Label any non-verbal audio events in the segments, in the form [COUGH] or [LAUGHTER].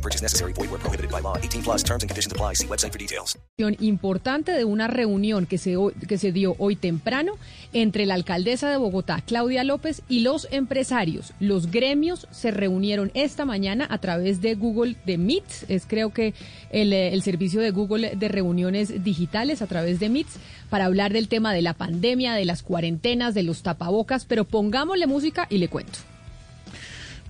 No purchase necessary. Void where prohibited by law. 18 plus terms and conditions apply. See website for details. Importante de una reunión que se, que se dio hoy temprano entre la alcaldesa de Bogotá, Claudia López, y los empresarios. Los gremios se reunieron esta mañana a través de Google de Meets. Es creo que el, el servicio de Google de reuniones digitales a través de Meets para hablar del tema de la pandemia, de las cuarentenas, de los tapabocas. Pero pongámosle música y le cuento.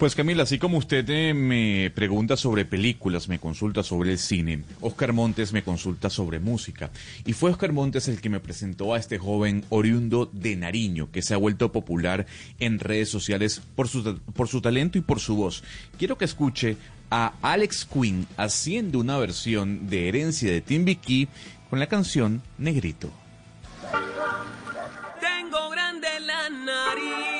Pues Camila, así como usted eh, me pregunta sobre películas, me consulta sobre el cine, Oscar Montes me consulta sobre música. Y fue Oscar Montes el que me presentó a este joven oriundo de Nariño, que se ha vuelto popular en redes sociales por su, por su talento y por su voz. Quiero que escuche a Alex Quinn haciendo una versión de Herencia de Timbiquí con la canción Negrito. Tengo grande la nariz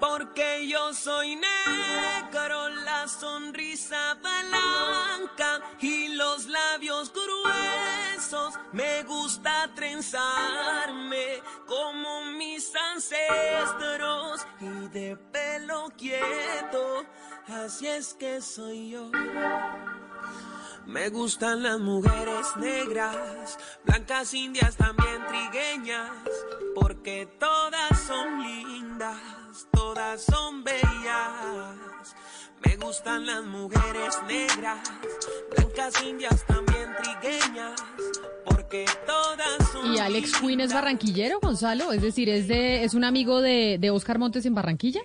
porque yo soy negro, la sonrisa blanca y los labios gruesos. Me gusta trenzarme como mis ancestros y de pelo quieto, así es que soy yo. Me gustan las mujeres negras, blancas, indias, también trigueñas, porque todas son lindas, todas son bellas. Me gustan las mujeres negras, blancas, indias, también trigueñas, porque todas son ¿Y Alex Quinn es barranquillero, Gonzalo? Es decir, ¿es, de, es un amigo de, de Oscar Montes en Barranquilla?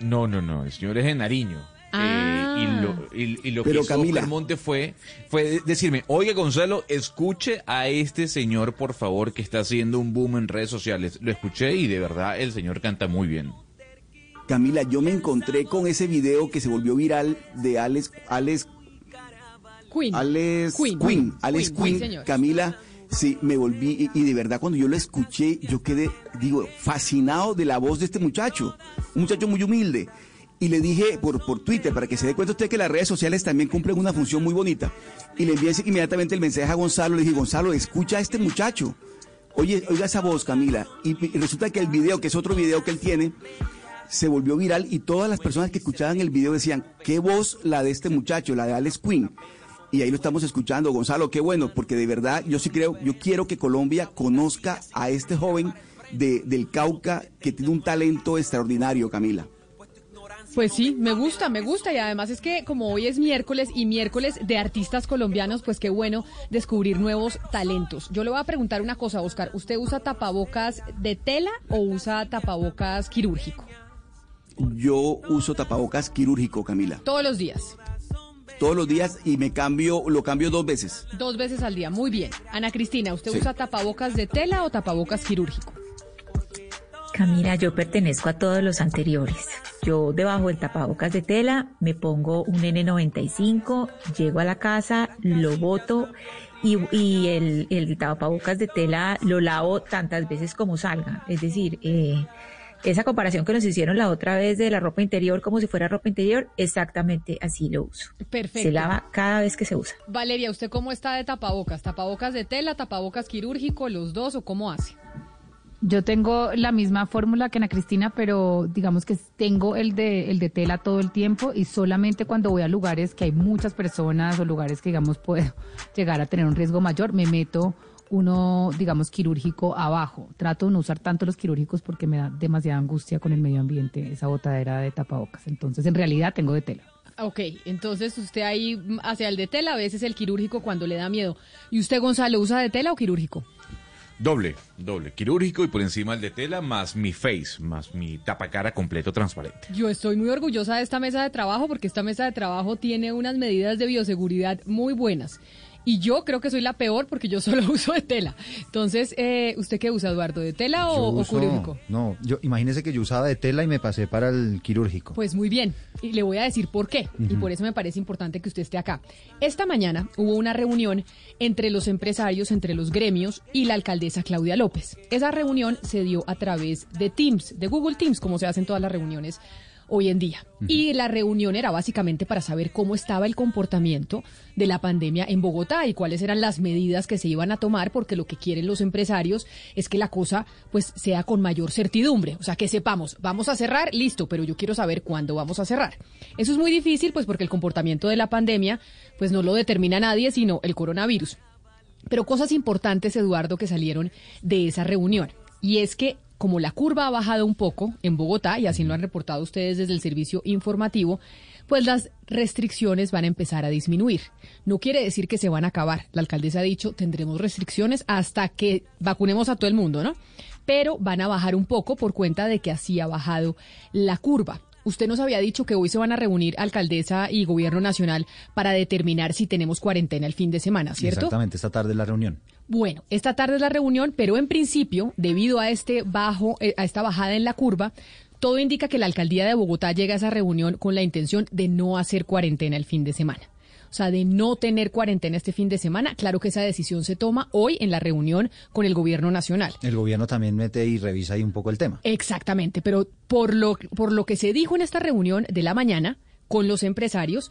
No, no, no, el señor es de Nariño. Ah. Eh, y lo, y, y lo Pero, que hizo Camila. Oscar Monte fue, fue decirme, oye Gonzalo, escuche a este señor, por favor, que está haciendo un boom en redes sociales. Lo escuché y de verdad el señor canta muy bien. Camila, yo me encontré con ese video que se volvió viral de Alex, Alex, Quinn. Alex Quinn. Quinn, Alex señor. Camila, sí, me volví, y, de verdad cuando yo lo escuché, yo quedé, digo, fascinado de la voz de este muchacho, un muchacho muy humilde. Y le dije por, por Twitter, para que se dé cuenta usted que las redes sociales también cumplen una función muy bonita. Y le envié inmediatamente el mensaje a Gonzalo, le dije, Gonzalo, escucha a este muchacho. Oye, oiga esa voz, Camila. Y, y resulta que el video, que es otro video que él tiene, se volvió viral y todas las personas que escuchaban el video decían, qué voz la de este muchacho, la de Alex Quinn. Y ahí lo estamos escuchando, Gonzalo, qué bueno, porque de verdad yo sí creo, yo quiero que Colombia conozca a este joven de, del Cauca que tiene un talento extraordinario, Camila. Pues sí, me gusta, me gusta y además es que como hoy es miércoles y miércoles de artistas colombianos, pues qué bueno descubrir nuevos talentos. Yo le voy a preguntar una cosa, Oscar, ¿usted usa tapabocas de tela o usa tapabocas quirúrgico? Yo uso tapabocas quirúrgico, Camila, Todos los días, todos los días y me cambio, lo cambio dos veces. dos veces al día, muy bien. Ana Cristina, ¿usted Sí. usa tapabocas de tela o tapabocas quirúrgico? Camila, yo pertenezco a todos los anteriores. Yo debajo del tapabocas de tela me pongo un N95, llego a la casa, lo boto y, y el, el tapabocas de tela lo lavo tantas veces como salga. Es decir, eh, esa comparación que nos hicieron la otra vez de la ropa interior como si fuera ropa interior, exactamente así lo uso. Perfecto. Se lava cada vez que se usa. Valeria, ¿usted cómo está de tapabocas? ¿Tapabocas de tela, tapabocas quirúrgico, los dos o cómo hace? Yo tengo la misma fórmula que Ana Cristina, pero digamos que tengo el de, el de tela todo el tiempo y solamente cuando voy a lugares que hay muchas personas o lugares que, digamos, puedo [LAUGHS] llegar a tener un riesgo mayor, me meto uno, digamos, quirúrgico abajo. Trato de no usar tanto los quirúrgicos porque me da demasiada angustia con el medio ambiente, esa botadera de tapabocas. Entonces, en realidad, tengo de tela. Ok, entonces usted ahí mm, hacia el de tela, a veces el quirúrgico cuando le da miedo. ¿Y usted, Gonzalo, usa de tela o quirúrgico? Doble, doble, quirúrgico y por encima el de tela, más mi face, más mi tapacara completo transparente. Yo estoy muy orgullosa de esta mesa de trabajo porque esta mesa de trabajo tiene unas medidas de bioseguridad muy buenas. Y yo creo que soy la peor porque yo [LAUGHS] solo uso de tela. Entonces, eh, ¿usted qué usa, Eduardo? ¿De tela o, Yo o uso- quirúrgico? No, yo imagínese que yo usaba de tela y me pasé para el quirúrgico. Pues muy bien, y le voy a decir por qué, y por eso me parece importante que usted esté acá. Esta mañana hubo una reunión entre los empresarios, entre los gremios y la alcaldesa Claudia López. Esa reunión se dio a través de Teams, de Google Teams, como se hacen todas las reuniones hoy en día. Y la reunión era básicamente para saber cómo estaba el comportamiento de la pandemia en Bogotá y cuáles eran las medidas que se iban a tomar, porque lo que quieren los empresarios es que la cosa pues sea con mayor certidumbre, o sea, que sepamos, vamos a cerrar, listo, pero yo quiero saber cuándo vamos a cerrar. Eso es muy difícil pues porque el comportamiento de la pandemia pues no lo determina nadie, sino el coronavirus. Pero cosas importantes, Eduardo, que salieron de esa reunión. Y es que como la curva ha bajado un poco en Bogotá, y así lo han reportado ustedes desde el servicio informativo, pues las restricciones van a empezar a disminuir. No quiere decir que se van a acabar. La alcaldesa ha dicho, tendremos restricciones hasta que vacunemos a todo el mundo, ¿no? Pero van a bajar un poco por cuenta de que así ha bajado la curva. Usted nos había dicho que hoy se van a reunir alcaldesa y gobierno nacional para determinar si tenemos cuarentena el fin de semana, ¿cierto? Exactamente, esta tarde la reunión. Bueno, esta tarde es la reunión, pero en principio, debido a este bajo, eh, a esta bajada en la curva, todo indica que la alcaldía de Bogotá llega a esa reunión con la intención de no hacer cuarentena el fin de semana. O sea, de no tener cuarentena este fin de semana. Claro que esa decisión se toma hoy en la reunión con el gobierno nacional. El gobierno también mete y revisa ahí un poco el tema. Exactamente, pero por lo, por lo que se dijo en esta reunión de la mañana con los empresarios,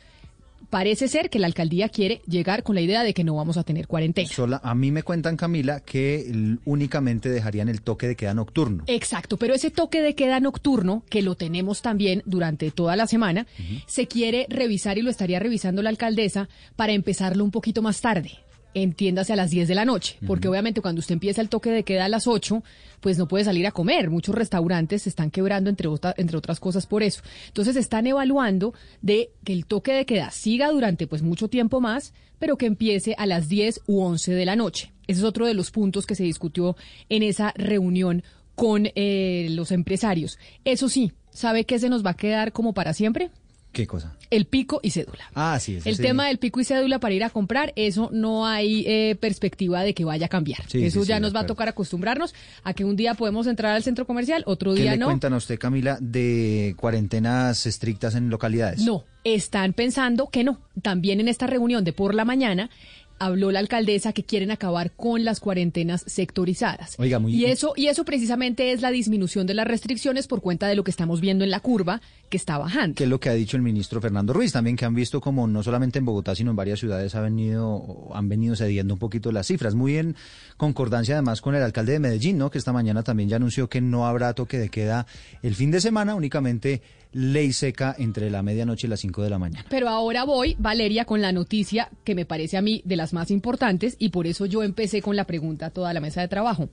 parece ser que la alcaldía quiere llegar con la idea de que no vamos a tener cuarentena. Sola, a mí me cuentan, Camila, que únicamente dejarían el toque de queda nocturno. Exacto, pero ese toque de queda nocturno, que lo tenemos también durante toda la semana, se quiere revisar y lo estaría revisando la alcaldesa para empezarlo un poquito más tarde. Entiéndase a las 10 de la noche, porque obviamente cuando usted empieza el toque de queda a las 8, pues no puede salir a comer. Muchos restaurantes se están quebrando, entre, otra- entre otras cosas, por eso. Entonces están evaluando de que el toque de queda siga durante pues mucho tiempo más, pero que empiece a las 10 u 11 de la noche. Ese es otro de los puntos que se discutió en esa reunión con eh, los empresarios. Eso sí, ¿sabe qué se nos va a quedar como para siempre? ¿Qué cosa? El pico y cédula. Ah, sí, El sí. tema del pico y cédula para ir a comprar, eso no hay eh, perspectiva de que vaya a cambiar. Sí, eso sí, ya nos va a tocar acostumbrarnos a que un día podemos entrar al centro comercial, otro ¿Qué día le no. cuentan a usted, Camila, de cuarentenas estrictas en localidades? No, están pensando que no. También en esta reunión de por la mañana habló la alcaldesa que quieren acabar con las cuarentenas sectorizadas. Oiga, muy- y eso y eso precisamente es la disminución de las restricciones por cuenta de lo que estamos viendo en la curva que está bajando. que es lo que ha dicho el ministro Fernando Ruiz, también que han visto como no solamente en Bogotá, sino en varias ciudades ha venido, han venido cediendo un poquito las cifras, muy en concordancia además con el alcalde de Medellín, ¿no? que esta mañana también ya anunció que no habrá toque de queda el fin de semana, únicamente ley seca entre la medianoche y las 5 de la mañana. Pero ahora voy, Valeria, con la noticia que me parece a mí de las más importantes y por eso yo empecé con la pregunta a toda la mesa de trabajo.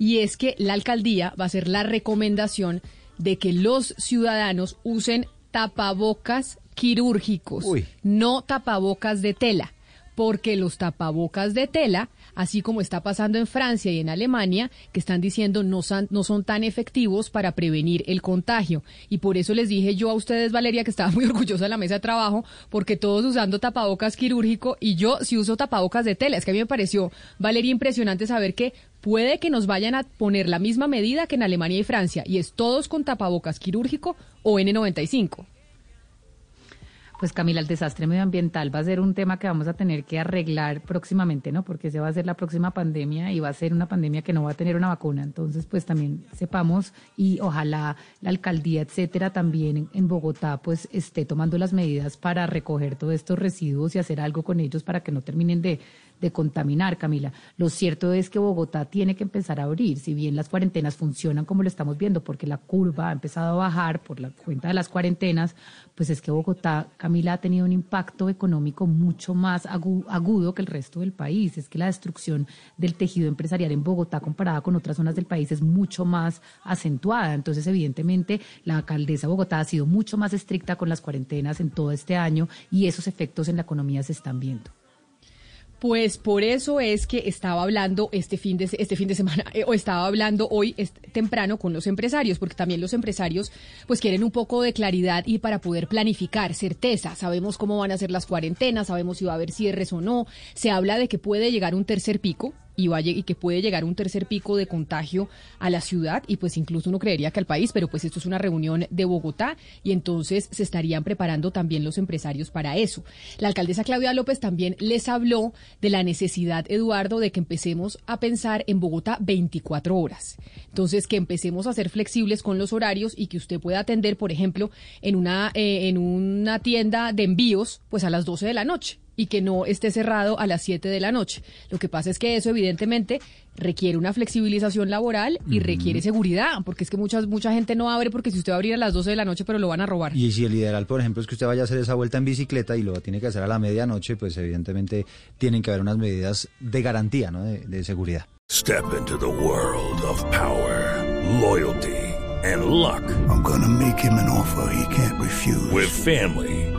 Y es que la alcaldía va a hacer la recomendación de que los ciudadanos usen tapabocas quirúrgicos, Uy. no tapabocas de tela, porque los tapabocas de tela, así como está pasando en Francia y en Alemania, que están diciendo no son, no son tan efectivos para prevenir el contagio. Y por eso les dije yo a ustedes, Valeria, que estaba [LAUGHS] muy orgullosa de la mesa de trabajo, porque todos usando tapabocas quirúrgico y yo sí uso tapabocas de tela. Es que a mí me pareció, Valeria, impresionante saber que puede que nos vayan a poner la misma medida que en Alemania y Francia, y es todos con tapabocas quirúrgico o N95. Pues Camila, el desastre medioambiental va a ser un tema que vamos a tener que arreglar próximamente, ¿no? Porque se va a ser la próxima pandemia y va a ser una pandemia que no va a tener una vacuna. Entonces, pues también sepamos y ojalá la alcaldía, etcétera, también en, en Bogotá, pues esté tomando las medidas para recoger todos estos residuos y hacer algo con ellos para que no terminen de, de contaminar, Camila. Lo cierto es que Bogotá tiene que empezar a abrir, si bien las cuarentenas funcionan como lo estamos viendo, porque la curva ha empezado a bajar por la cuenta de las cuarentenas, pues es que Bogotá, Camila, ha tenido un impacto económico mucho más agu- agudo que el resto del país. Es que la destrucción del tejido empresarial en Bogotá comparada con otras zonas del país es mucho más acentuada. Entonces, evidentemente, la alcaldesa de Bogotá ha sido mucho más estricta con las cuarentenas en todo este año y esos efectos en la economía se están viendo. Pues por eso es que estaba hablando este fin de, este fin de semana, eh, o estaba hablando hoy temprano con los empresarios, porque también los empresarios pues quieren un poco de claridad y para poder planificar, certeza. Sabemos cómo van a ser las cuarentenas, sabemos si va a haber cierres o no. Se habla de que puede llegar un tercer pico, y, y que puede llegar un tercer pico de contagio a la ciudad y pues incluso uno creería que al país, pero pues esto es una reunión de Bogotá y entonces se estarían preparando también los empresarios para eso. La alcaldesa Claudia López también les habló de la necesidad, Eduardo, de que empecemos a pensar en Bogotá 24 horas. Entonces, que empecemos a ser flexibles con los horarios y que usted pueda atender, por ejemplo, en una, eh, en una tienda de envíos, pues a las 12 de la noche y que no esté cerrado a las 7 de la noche. Lo que pasa es que eso evidentemente requiere una flexibilización laboral y requiere seguridad, porque es que muchas, mucha gente no abre porque si usted va a abrir a las 12 de la noche, pero lo van a robar. Y si el ideal, por ejemplo, es que usted vaya a hacer esa vuelta en bicicleta y lo tiene que hacer a la medianoche, pues evidentemente tienen que haber unas medidas de garantía, ¿no? de, de seguridad. Step into the world of power, loyalty. and luck. I'm gonna make him an offer he can't refuse. With family,